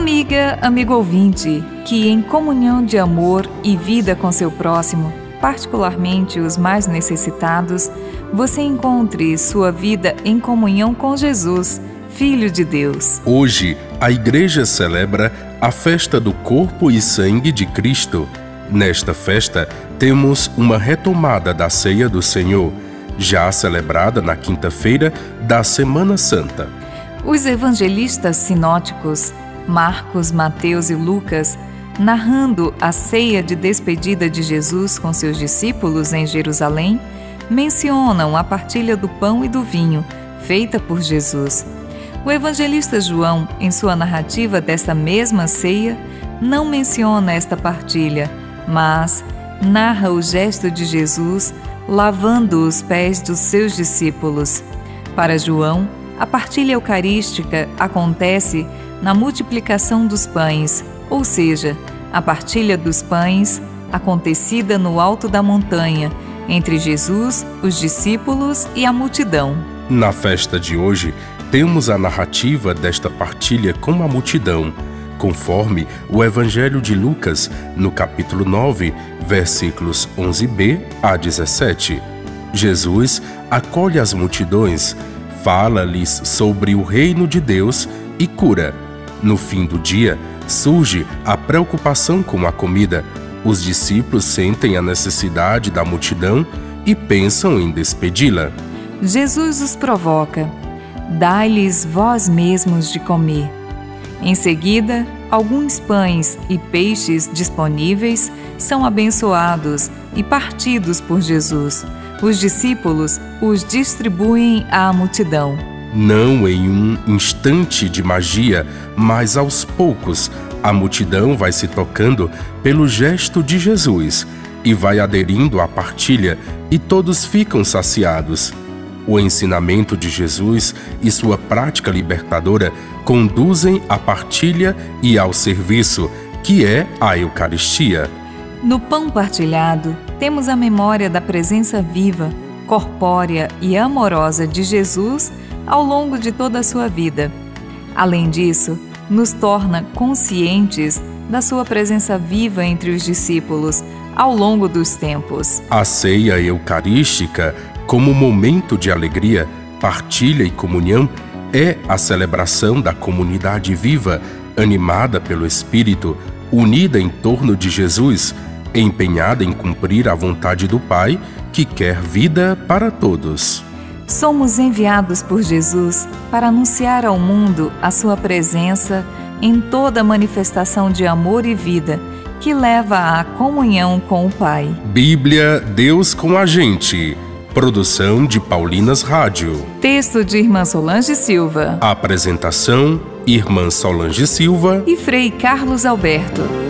Amiga, amigo ouvinte, que em comunhão de amor e vida com seu próximo, particularmente os mais necessitados, você encontre sua vida em comunhão com Jesus, Filho de Deus. Hoje, a Igreja celebra a festa do corpo e sangue de Cristo. Nesta festa, temos uma retomada da ceia do Senhor, já celebrada na quinta-feira da Semana Santa. Os evangelistas sinóticos, Marcos, Mateus e Lucas, narrando a ceia de despedida de Jesus com seus discípulos em Jerusalém, mencionam a partilha do pão e do vinho, feita por Jesus. O evangelista João, em sua narrativa dessa mesma ceia, não menciona esta partilha, mas narra o gesto de Jesus lavando os pés dos seus discípulos. Para João, a partilha eucarística acontece na multiplicação dos pães, ou seja, a partilha dos pães acontecida no alto da montanha, entre Jesus, os discípulos e a multidão. Na festa de hoje, temos a narrativa desta partilha com a multidão, conforme o Evangelho de Lucas, no capítulo 9, versículos 11b a 17. Jesus acolhe as multidões, fala-lhes sobre o reino de Deus e cura. No fim do dia, surge a preocupação com a comida. Os discípulos sentem a necessidade da multidão e pensam em despedi-la. Jesus os provoca: Dai-lhes vós mesmos de comer. Em seguida, alguns pães e peixes disponíveis são abençoados e partidos por Jesus. Os discípulos os distribuem à multidão. Não em um instante de magia, mas aos poucos, a multidão vai se tocando pelo gesto de Jesus e vai aderindo à partilha, e todos ficam saciados. O ensinamento de Jesus e sua prática libertadora conduzem à partilha e ao serviço, que é a Eucaristia. No pão partilhado, temos a memória da presença viva, corpórea e amorosa de Jesus ao longo de toda a sua vida. Além disso, nos torna conscientes da sua presença viva entre os discípulos ao longo dos tempos. A ceia eucarística como momento de alegria, partilha e comunhão, é a celebração da comunidade viva, animada pelo Espírito, unida em torno de Jesus, empenhada em cumprir a vontade do Pai, que quer vida para todos. Somos enviados por Jesus para anunciar ao mundo a sua presença em toda manifestação de amor e vida que leva à comunhão com o Pai. Bíblia Deus com a gente Produção de Paulinas Rádio. Texto de Irmã Solange Silva. Apresentação: Irmã Solange Silva e Frei Carlos Alberto.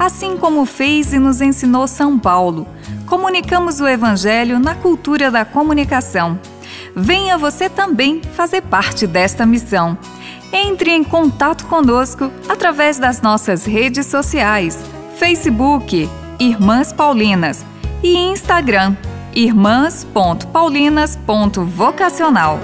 assim como fez e nos ensinou São Paulo comunicamos o Evangelho na cultura da comunicação. Venha você também fazer parte desta missão. Entre em contato conosco através das nossas redes sociais: Facebook, Irmãs Paulinas e Instagram, irmãs.paulinas.vocacional.